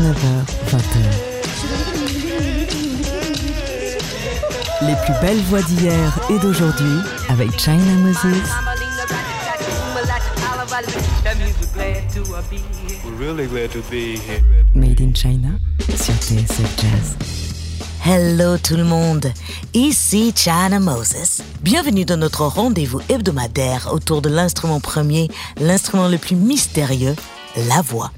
19h, 20h. Les plus belles voix d'hier et d'aujourd'hui avec China Moses. Made in China sur TSF Jazz. Hello tout le monde, ici China Moses. Bienvenue dans notre rendez-vous hebdomadaire autour de l'instrument premier, l'instrument le plus mystérieux, la voix.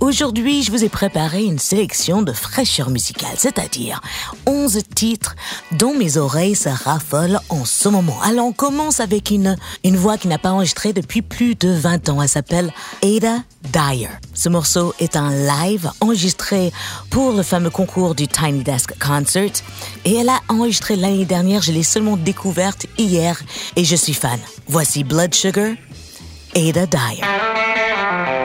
Aujourd'hui, je vous ai préparé une sélection de fraîcheur musicale, c'est-à-dire 11 titres dont mes oreilles se raffolent en ce moment. Alors, on commence avec une, une voix qui n'a pas enregistré depuis plus de 20 ans. Elle s'appelle Ada Dyer. Ce morceau est un live enregistré pour le fameux concours du Tiny Desk Concert et elle a enregistré l'année dernière. Je l'ai seulement découverte hier et je suis fan. Voici Blood Sugar, Ada Dyer.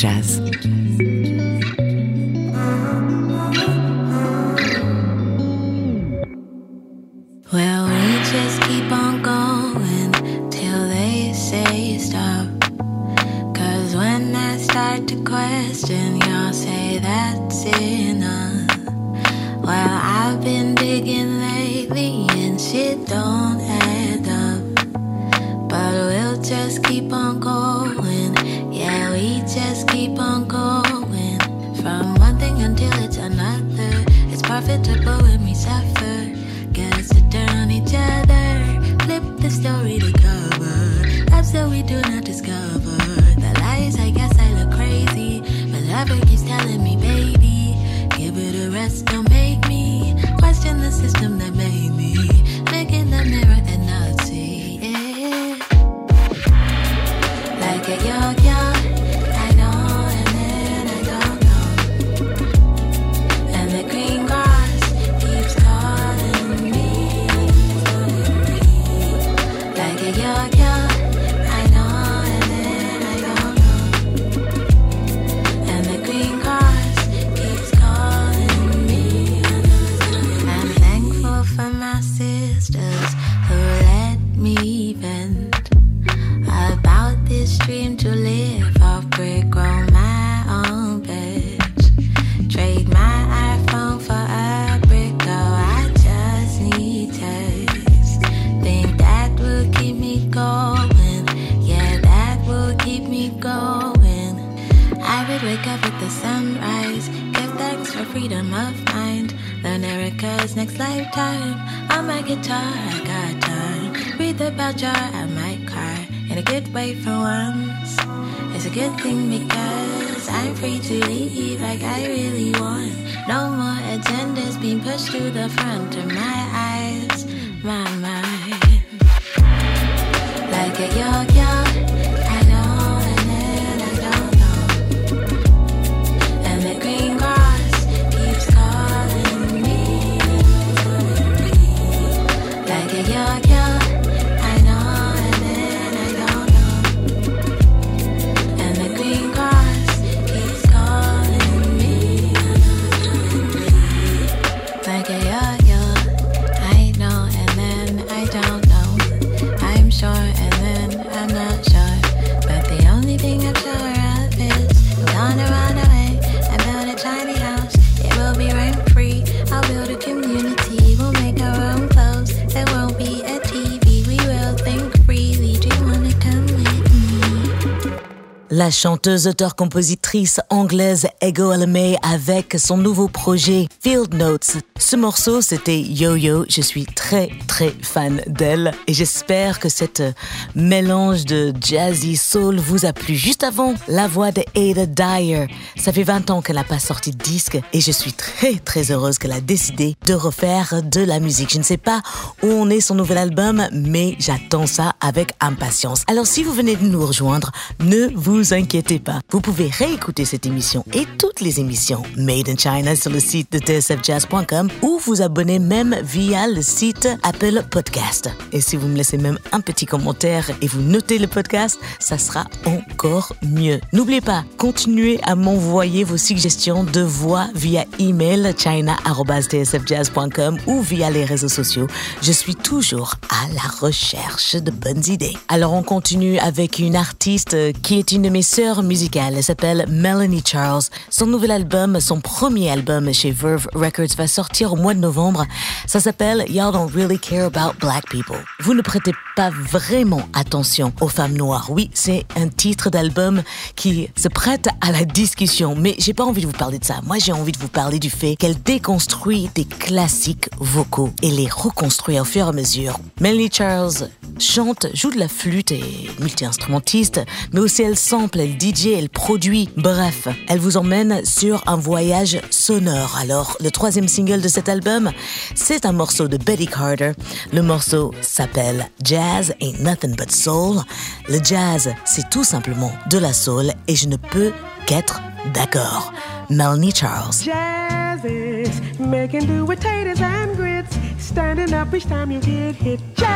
Jazz. when we suffer, on each other, flip the story to cover we do not discover the lies. I guess I look crazy, My lover keeps telling me, baby, give it a rest. Don't make me question the system that made me, making the mirror and not see it. Like a. Lifetime. On my guitar, I got time. Read about your, I might cry. In a good way for once. It's a good thing because I'm free to leave like I really want. No more agendas being pushed to the front of my eyes, my mind. Like a yo-yo. Chanteuse, auteure-compositrice anglaise Ego Alamey avec son nouveau projet Field Notes. Ce morceau, c'était Yo-Yo. Je suis très, très fan d'elle et j'espère que cette mélange de jazzy soul vous a plu. Juste avant, la voix de Ada Dyer. Ça fait 20 ans qu'elle n'a pas sorti de disque et je suis très, très heureuse qu'elle a décidé de refaire de la musique. Je ne sais pas où on est son nouvel album, mais j'attends ça avec impatience. Alors, si vous venez de nous rejoindre, ne vous inquiétez pas. Vous pouvez réécouter cette émission et toutes les émissions Made in China sur le site de tsfjazz.com ou vous abonner même via le site Apple Podcast. Et si vous me laissez même un petit commentaire et vous notez le podcast, ça sera encore mieux. N'oubliez pas, continuez à m'envoyer vos suggestions de voix via email china.tsfjazz.com ou via les réseaux sociaux. Je suis toujours à la recherche de bonnes idées. Alors on continue avec une artiste qui est une de mes sœurs musicales. Elle s'appelle Melanie Charles. Son nouvel album, son premier album chez Verve Records va sortir au mois de novembre. Ça s'appelle Y'all Don't Really Care About Black People. Vous ne prêtez pas vraiment attention aux femmes noires. Oui, c'est un titre d'album qui se prête à la discussion, mais j'ai pas envie de vous parler de ça. Moi, j'ai envie de vous parler du fait qu'elle déconstruit des classiques vocaux et les reconstruit au fur et à mesure. Melanie Charles chante, joue de la flûte et multi-instrumentiste, mais aussi elle sample, elle DJ, elle produit. Bref, elle vous emmène sur un voyage sonore. Alors, le troisième single de cet album, c'est un morceau de Betty Carter. Le morceau s'appelle Jazz Ain't Nothing But Soul. Le jazz, c'est tout simplement de la soul et je ne peux qu'être d'accord. Melanie Charles. Jazz is making do with taters and grits, standing up each time you get hit. Jazz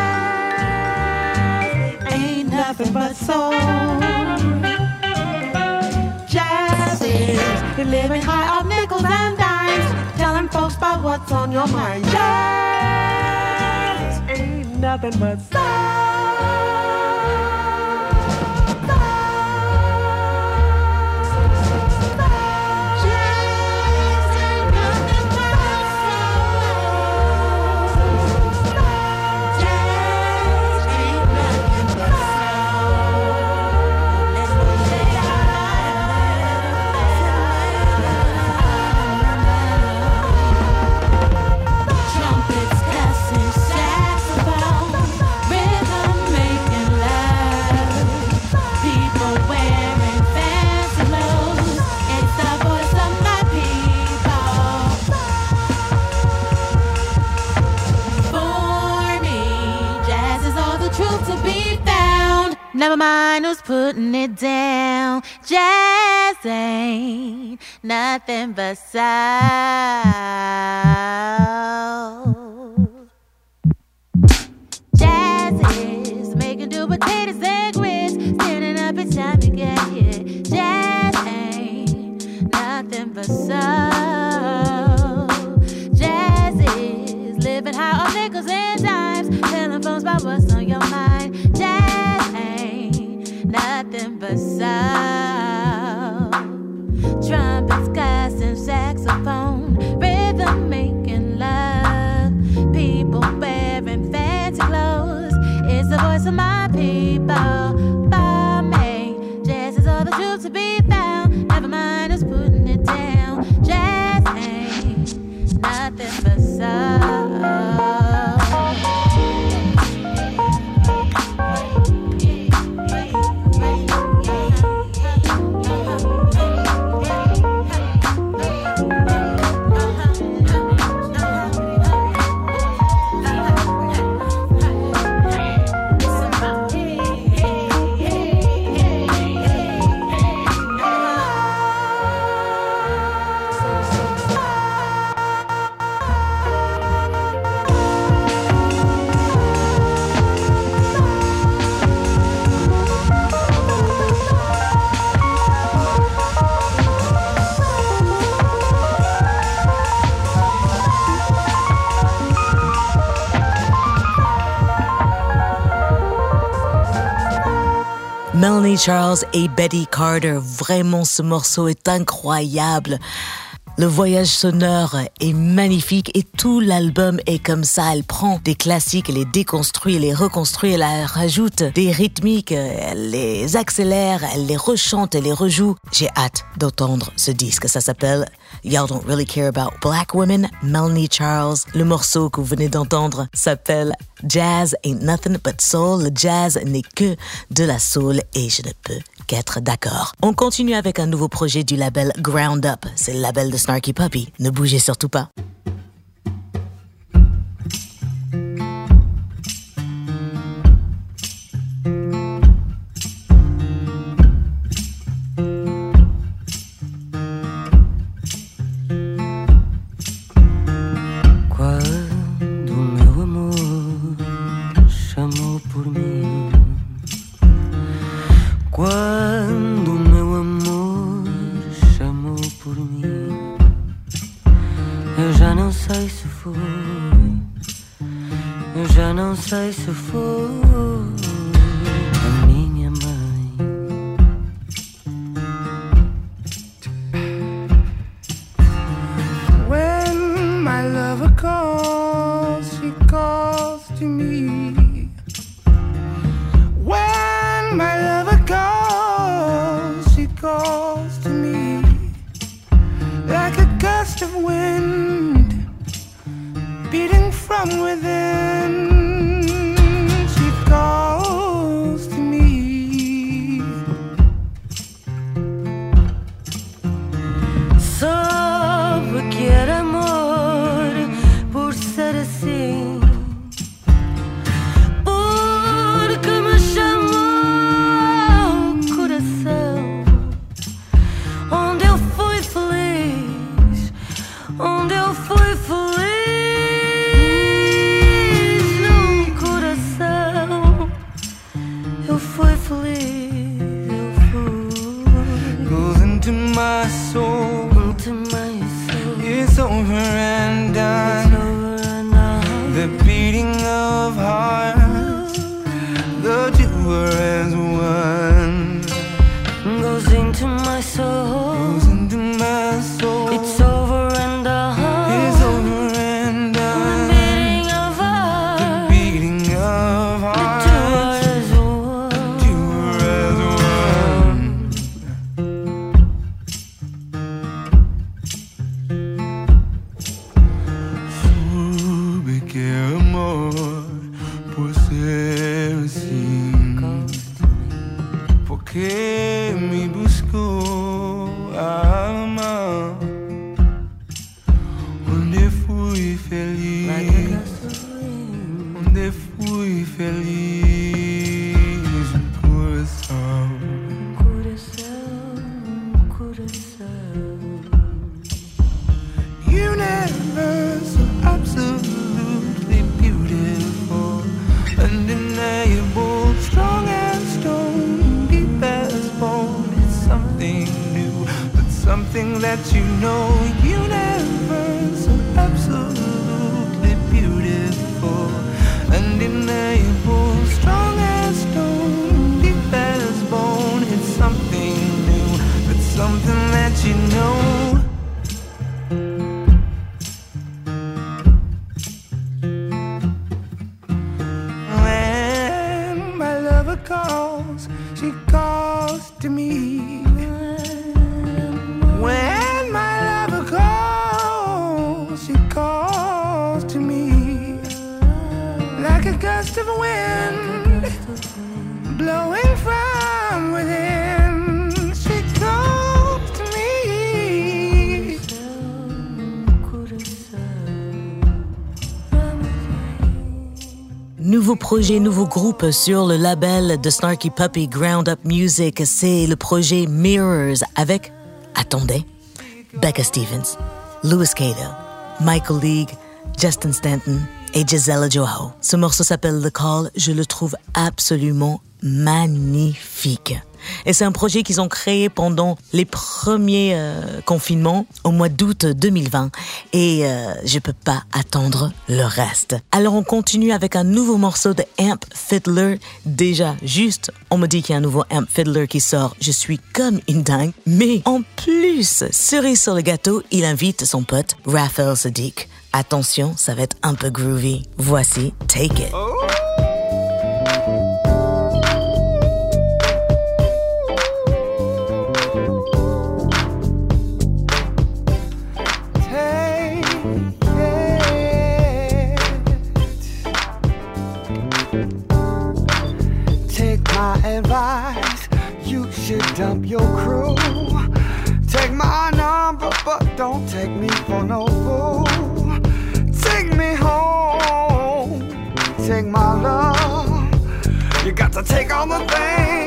ain't nothing but soul. Jazz is living high off nickels and dimes, telling folks about what's on your mind. Nothing but soul. It down. Jazz ain't nothing but sound. Jazz is making do potatoes Trumpets, gas, and saxophone, rhythm making love. People wearing fancy clothes. It's the voice of my people. For me, is all the truth to be found. Charles et Betty Carter. Vraiment, ce morceau est incroyable. Le voyage sonore est magnifique et tout l'album est comme ça. Elle prend des classiques, elle les déconstruit, elle les reconstruit, elle rajoute des rythmiques, elle les accélère, elle les rechante, elle les rejoue. J'ai hâte d'entendre ce disque. Ça s'appelle Y'all Don't Really Care About Black Women, Melanie Charles. Le morceau que vous venez d'entendre s'appelle Jazz Ain't Nothing But Soul. Le jazz n'est que de la soul et je ne peux qu'être d'accord. On continue avec un nouveau projet du label Ground Up. C'est le label de Snarky Puppy. Ne bougez surtout pas. isso for a minha mãe. When my lover calls, she calls to me. Projet, nouveau groupe sur le label de Snarky Puppy Ground Up Music. C'est le projet Mirrors avec, attendez, Becca Stevens, Louis Cato, Michael League, Justin Stanton et Gisela Joao. Ce morceau s'appelle The Call. Je le trouve absolument magnifique. Et c'est un projet qu'ils ont créé pendant les premiers euh, confinements au mois d'août 2020. Et euh, je peux pas attendre le reste. Alors on continue avec un nouveau morceau de Amp Fiddler. Déjà, juste, on me dit qu'il y a un nouveau Amp Fiddler qui sort. Je suis comme une dingue. Mais en plus, cerise sur le gâteau, il invite son pote Raphael Sadiq. Attention, ça va être un peu groovy. Voici Take It. Take dump your crew. Take my number, but don't take me for no fool. Take me home. Take my love. You got to take all the things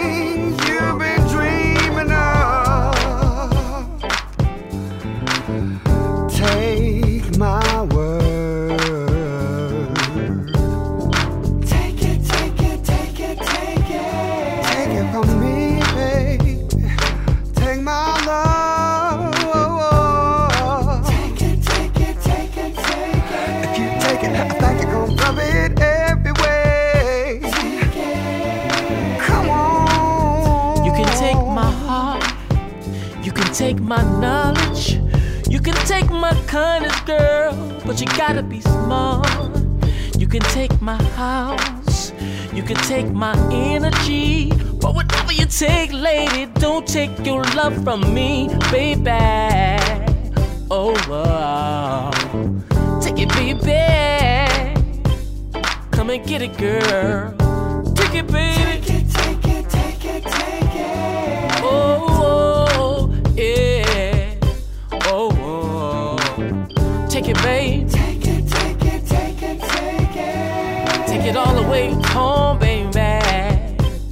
take my knowledge, you can take my kindness, girl, but you gotta be smart. You can take my house, you can take my energy, but whatever you take, lady, don't take your love from me, baby. Oh, wow. take it, baby. Come and get it, girl. Take it, baby. Babe. Take it, take it, take it, take it. Take it all the way home, baby.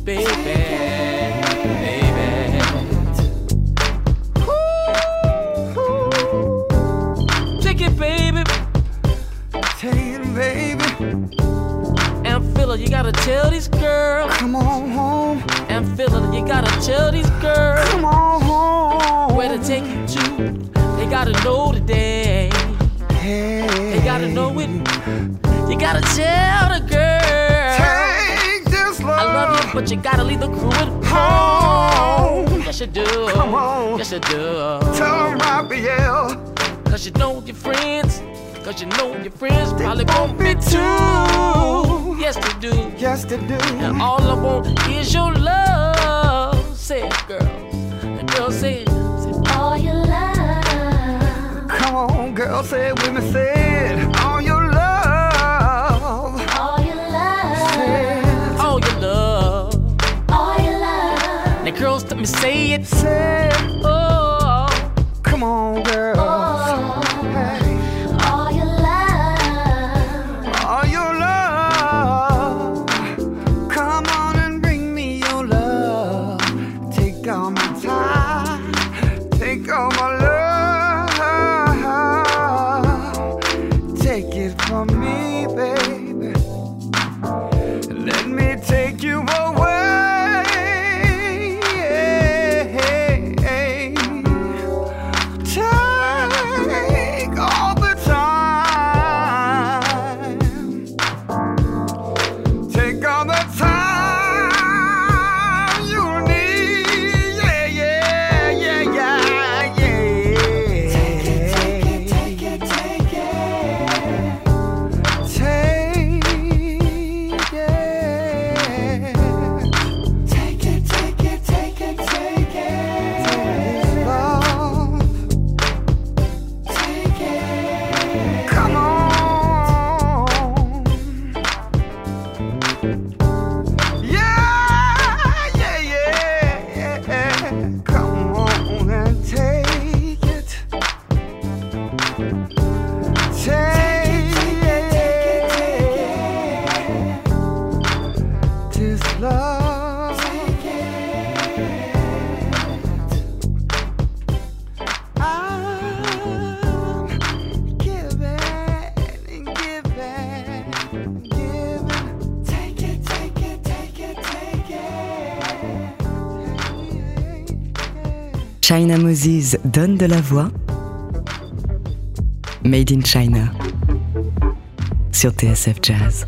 Baby. Baby. Take it, baby. Take it, baby. And Philip, you gotta tell these girls. Come on home. And Philip, you gotta tell these girls know it. You gotta tell the girl. Take this love. I love you, but you gotta leave the crew at home. Yes, you do. Come on. Yes, you do. Tell them Raphael. Cause you know your friends. Cause you know your friends probably won't be too. Yes, they do. Yes, they do. And all I want is your love. Say it, girls. And girls say it. Say it. All your love, Come on, girl, say it with me. Say it. China Moses donne de la voix. Made in China. Sur TSF Jazz.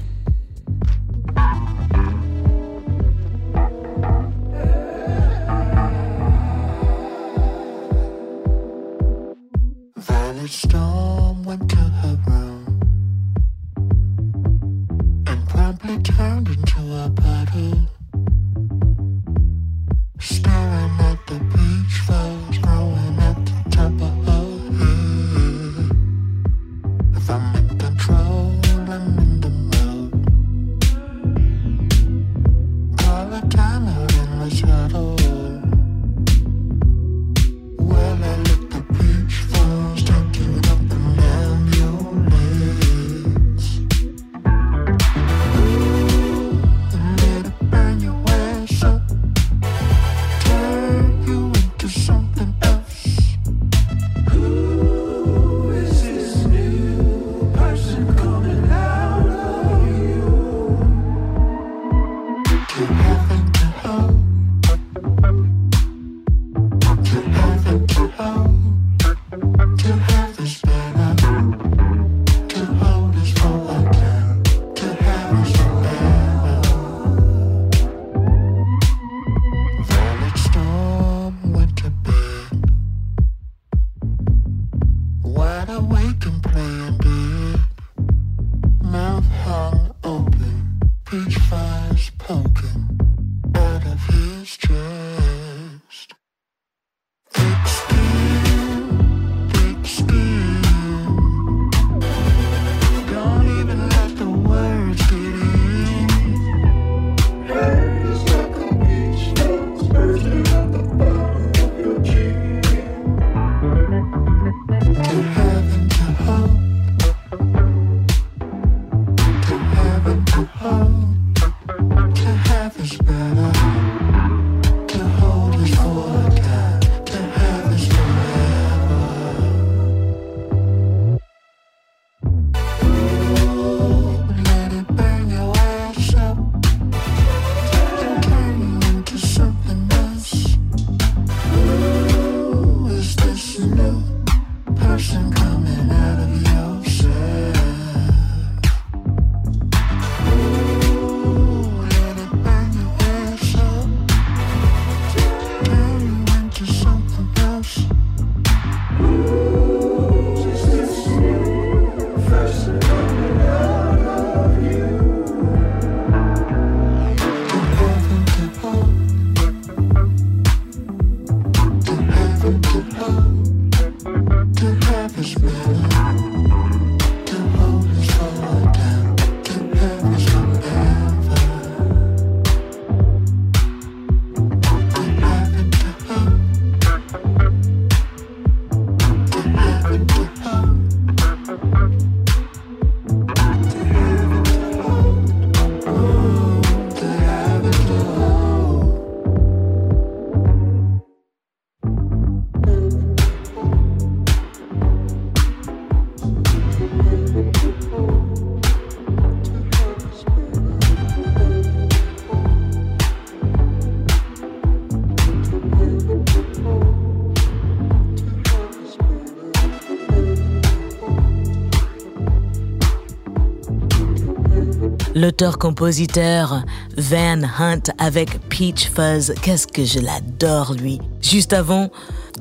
L'auteur-compositeur Van Hunt avec Peach Fuzz, qu'est-ce que je l'adore lui. Juste avant,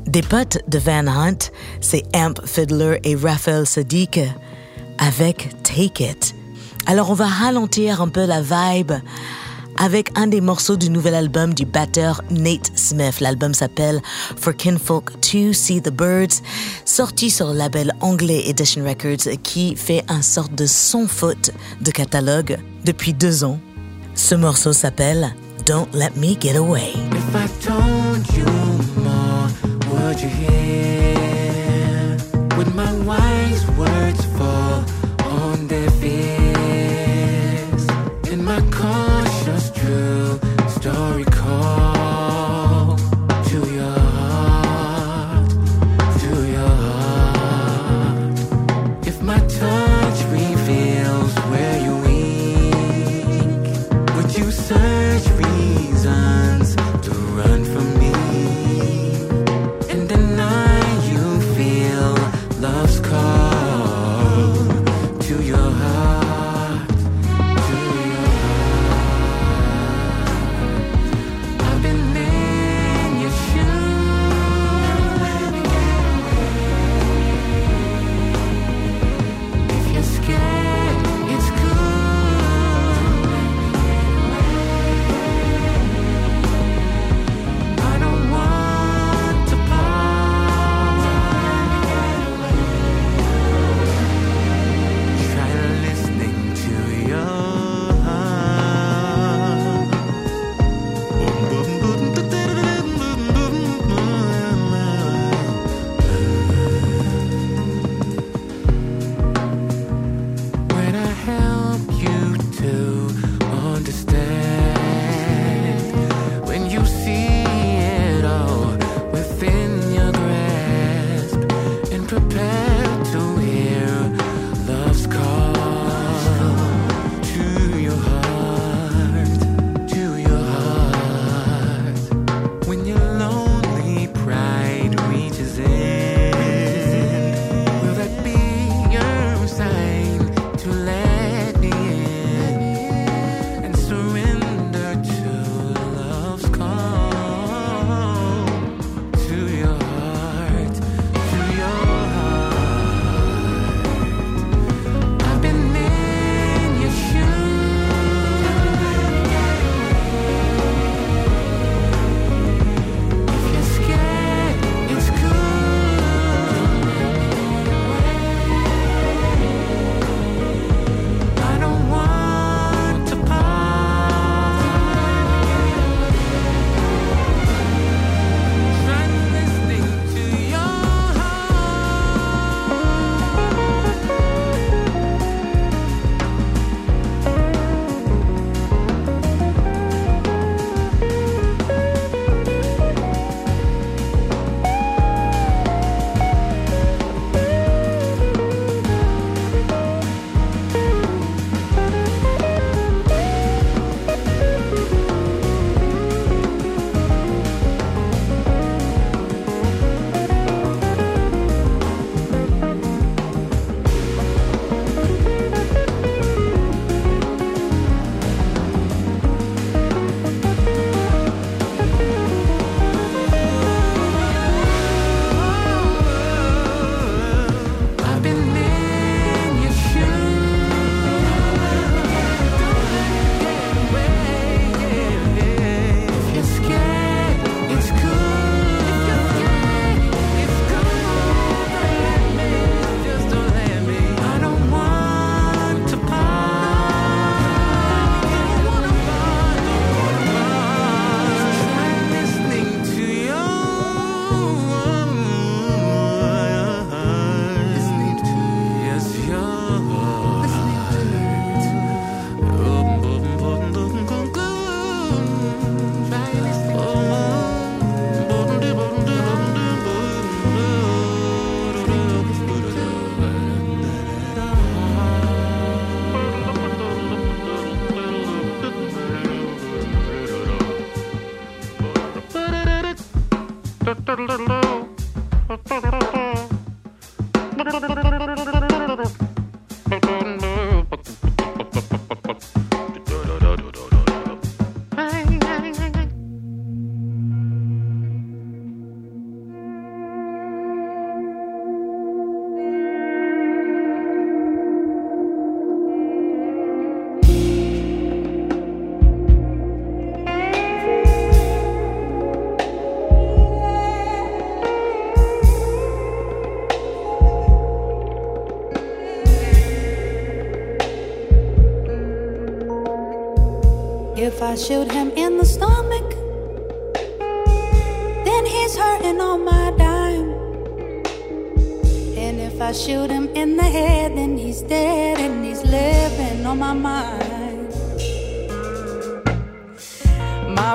des potes de Van Hunt, c'est Amp Fiddler et Raphael Sadiq avec Take It. Alors on va ralentir un peu la vibe avec un des morceaux du nouvel album du batteur Nate Smith. L'album s'appelle For Kinfolk to See the Birds, sorti sur le label anglais Edition Records qui fait un sorte de sans faute de catalogue depuis deux ans. Ce morceau s'appelle Don't Let Me Get Away. If I told you more, would you hear? Would my wise words fall story called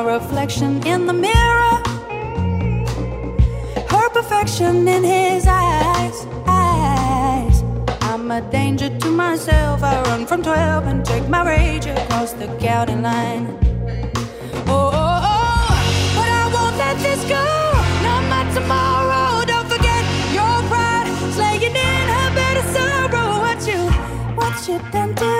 My reflection in the mirror, her perfection in his eyes. eyes. I'm a danger to myself. I run from 12 and take my rage across the county line. Oh, oh, oh, but I won't let this go. Not my tomorrow. Don't forget your pride. Slaying in her bed of sorrow. What you, what you done to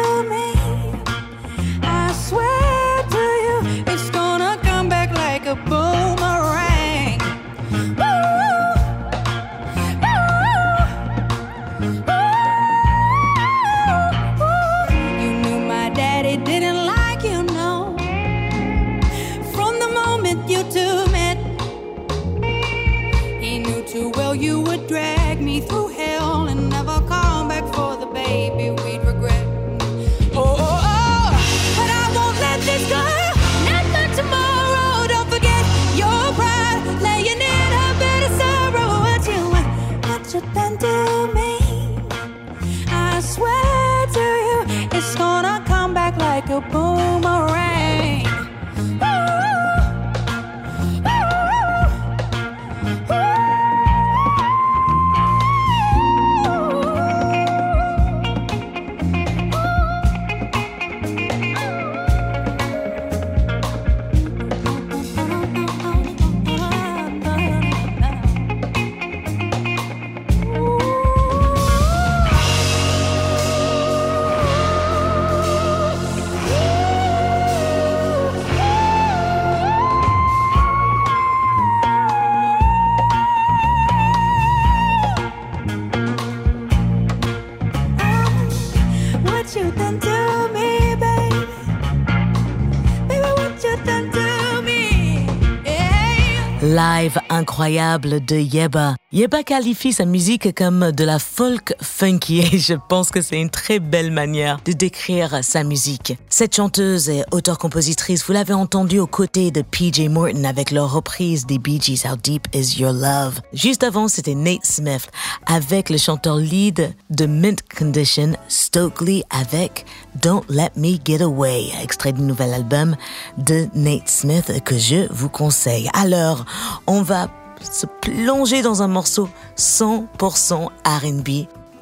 incroyable de Yeba. Yeba qualifie sa musique comme de la folk funky et je pense que c'est une très belle manière de décrire sa musique. Cette chanteuse et auteure-compositrice, vous l'avez entendue aux côtés de PJ Morton avec leur reprise des Bee Gees How Deep Is Your Love. Juste avant, c'était Nate Smith avec le chanteur lead de Mint Condition, Stokely avec Don't Let Me Get Away, extrait du nouvel album de Nate Smith que je vous conseille. Alors, on va se plonger dans un morceau 100% R&B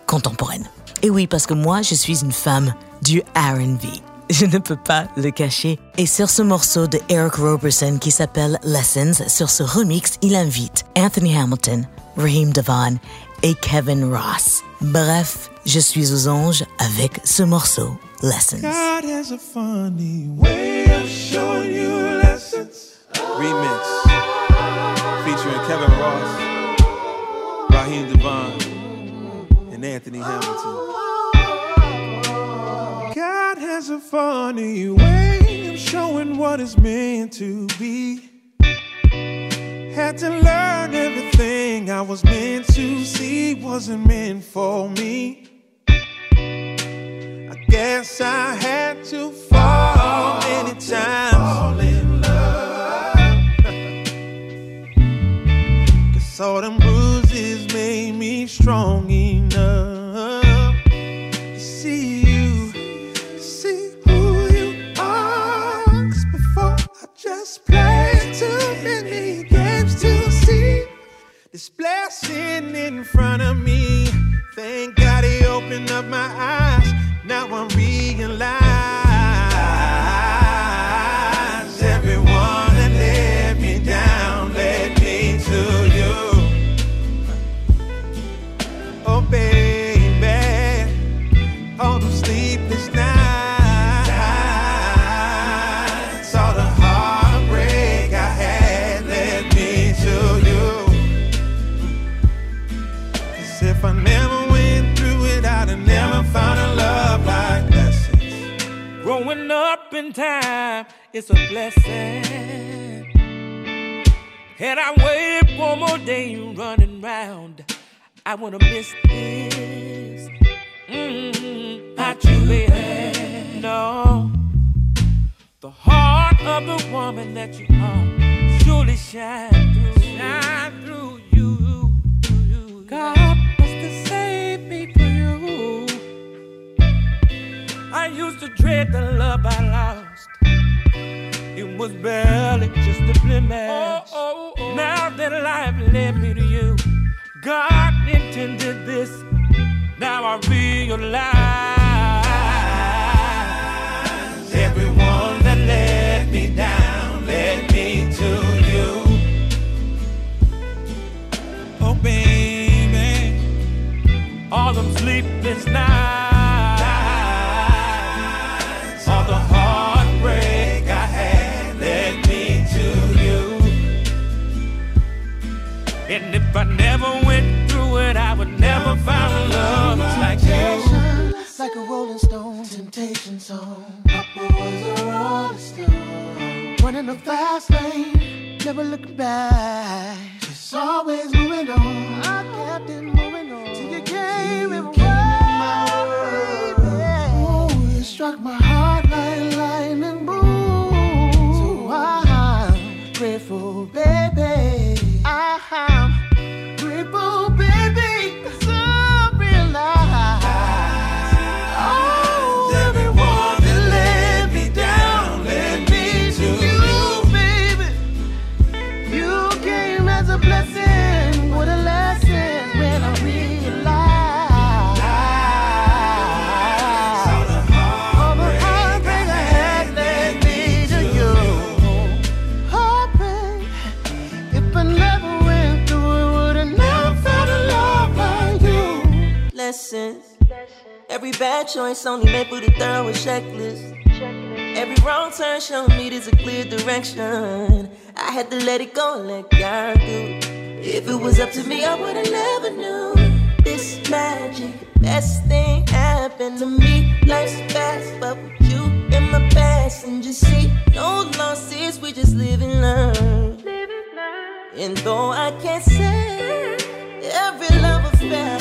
contemporaine. Et oui, parce que moi, je suis une femme du R&B. Je ne peux pas le cacher. Et sur ce morceau de Eric Roberson qui s'appelle Lessons, sur ce remix, il invite Anthony Hamilton, Raheem Devon et Kevin Ross. Bref, je suis aux anges avec ce morceau, Lessons. God has a funny way of showing you lessons. Remix featuring Kevin Ross, Raheem Devon, and Anthony Hamilton. God has a funny way of showing what it's meant to be. Had to learn everything I was meant to see wasn't meant for me. I guess I had to fall many All them bruises made me strong enough to see you, to see who you are. 'Cause before I just played too many games to see this blessing in front of me. Thank God he opened up my eyes. Time, it's a blessing. And I waited one more day running round. I wanna miss this. Mm-hmm. Not you, baby. No. The heart of the woman that you are surely shine through, shine through used to dread the love I lost. It was barely just a blemish. Oh, oh, oh. Now that life led me to you, God intended this. Now I realize. Everyone that let me down led me to you. Oh, baby, all them sleepless nights, Like a rolling stone, temptation song. Papa was a rolling stone. Running a fast lane, never looking back. Just always moving on. I kept it moving on. Till you came and my way. Ooh, it struck my heart Every bad choice only made with a thorough checklist. Every wrong turn showed me there's a clear direction. I had to let it go and let God do. If it was up to me, I would've never knew this magic. Best thing happened to me. Life's fast, but with you in my passenger seat, no losses. We just live and learn. And though I can't say every love affair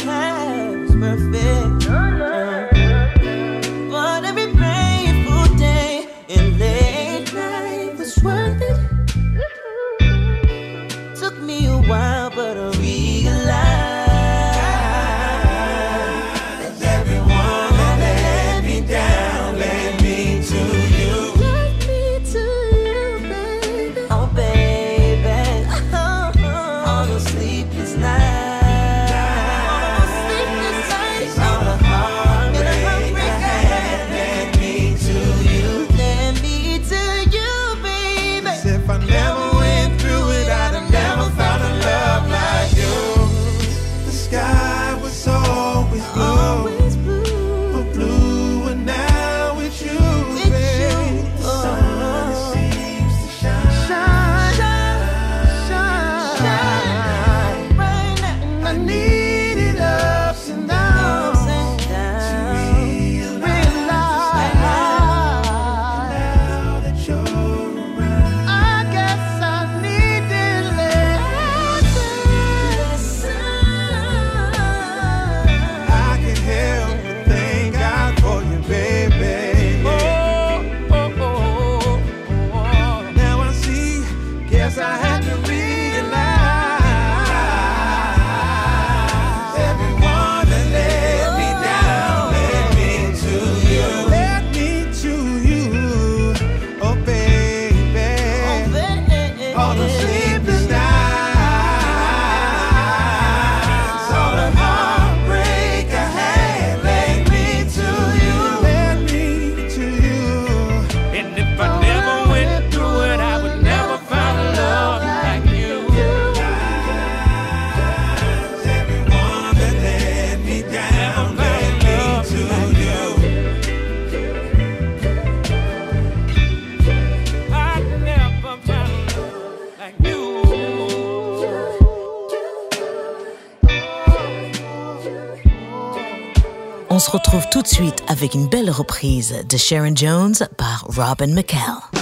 suite avec une belle reprise de Sharon Jones par Robin McCall.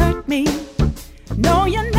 hurt me. No, you're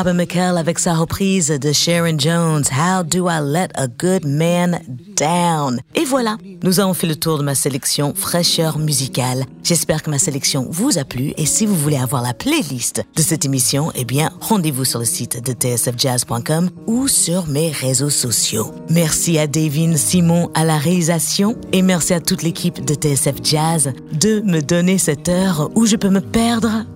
Robin McKell avec sa reprise de Sharon Jones, How Do I Let a Good Man Down? Et voilà, nous avons fait le tour de ma sélection fraîcheur musicale. J'espère que ma sélection vous a plu et si vous voulez avoir la playlist de cette émission, eh bien, rendez-vous sur le site de tsfjazz.com ou sur mes réseaux sociaux. Merci à Davin Simon à la réalisation et merci à toute l'équipe de TSF Jazz de me donner cette heure où je peux me perdre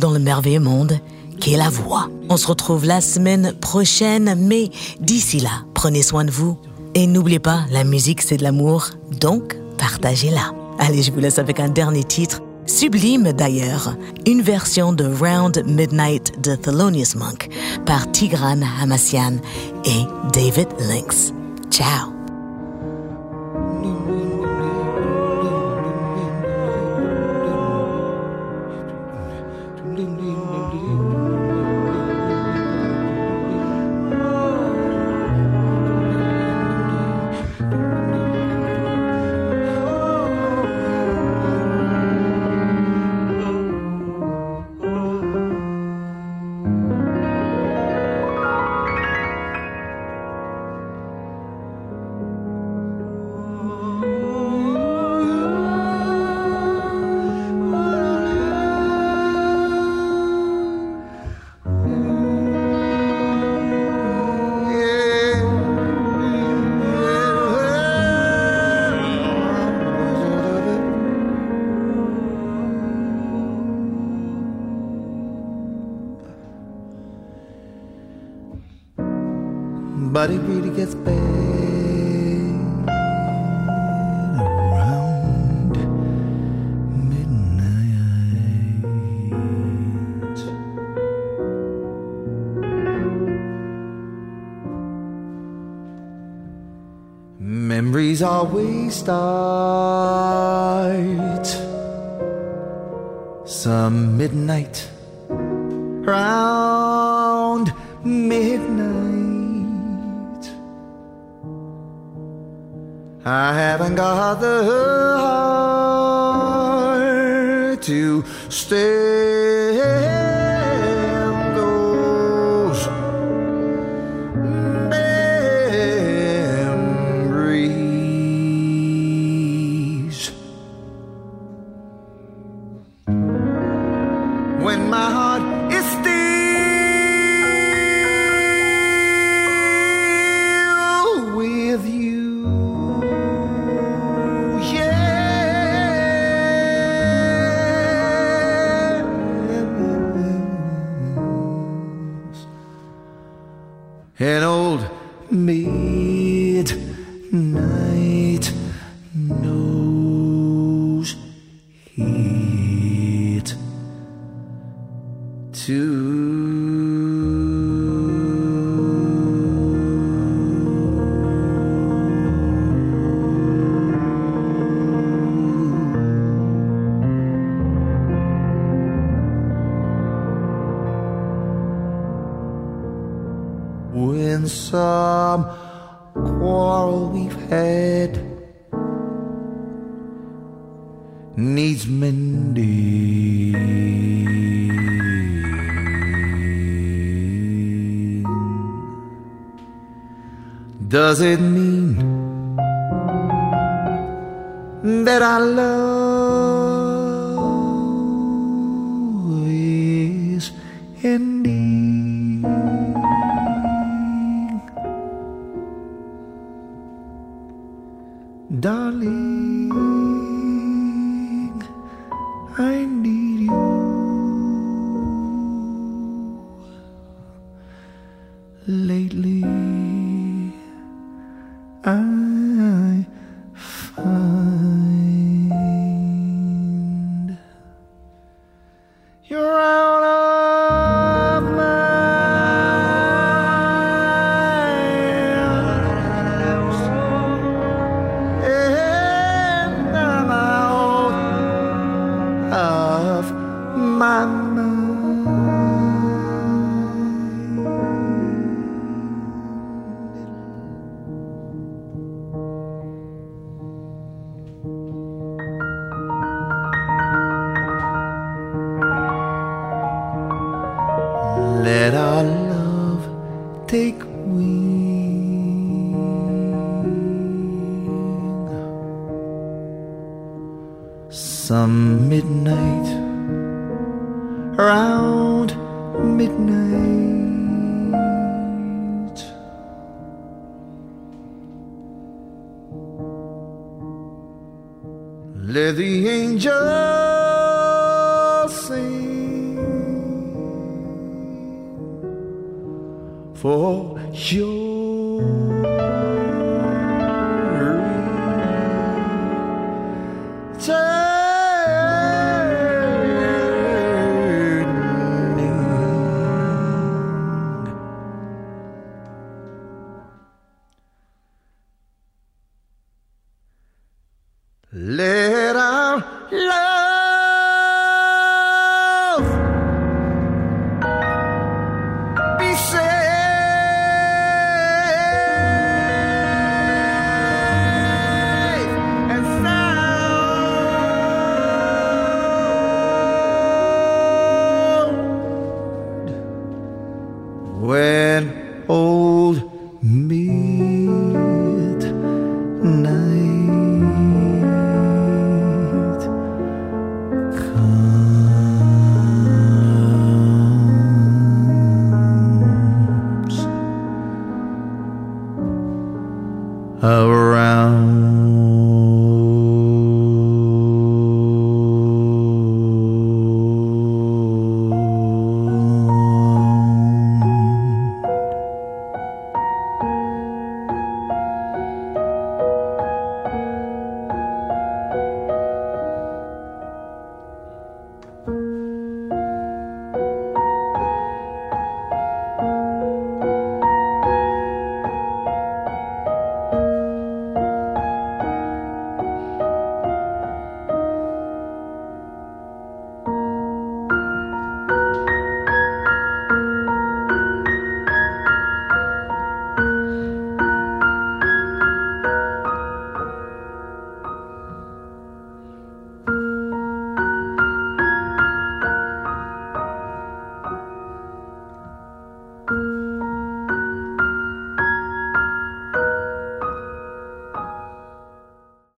dans le merveilleux monde qu'est la voix. On se retrouve la semaine prochaine, mais d'ici là, prenez soin de vous. Et n'oubliez pas, la musique c'est de l'amour, donc partagez-la. Allez, je vous laisse avec un dernier titre, sublime d'ailleurs, une version de Round Midnight de Thelonious Monk par Tigran Hamassian et David Lynx. Ciao! it's been around midnight. Memories always start some midnight Does it mean? I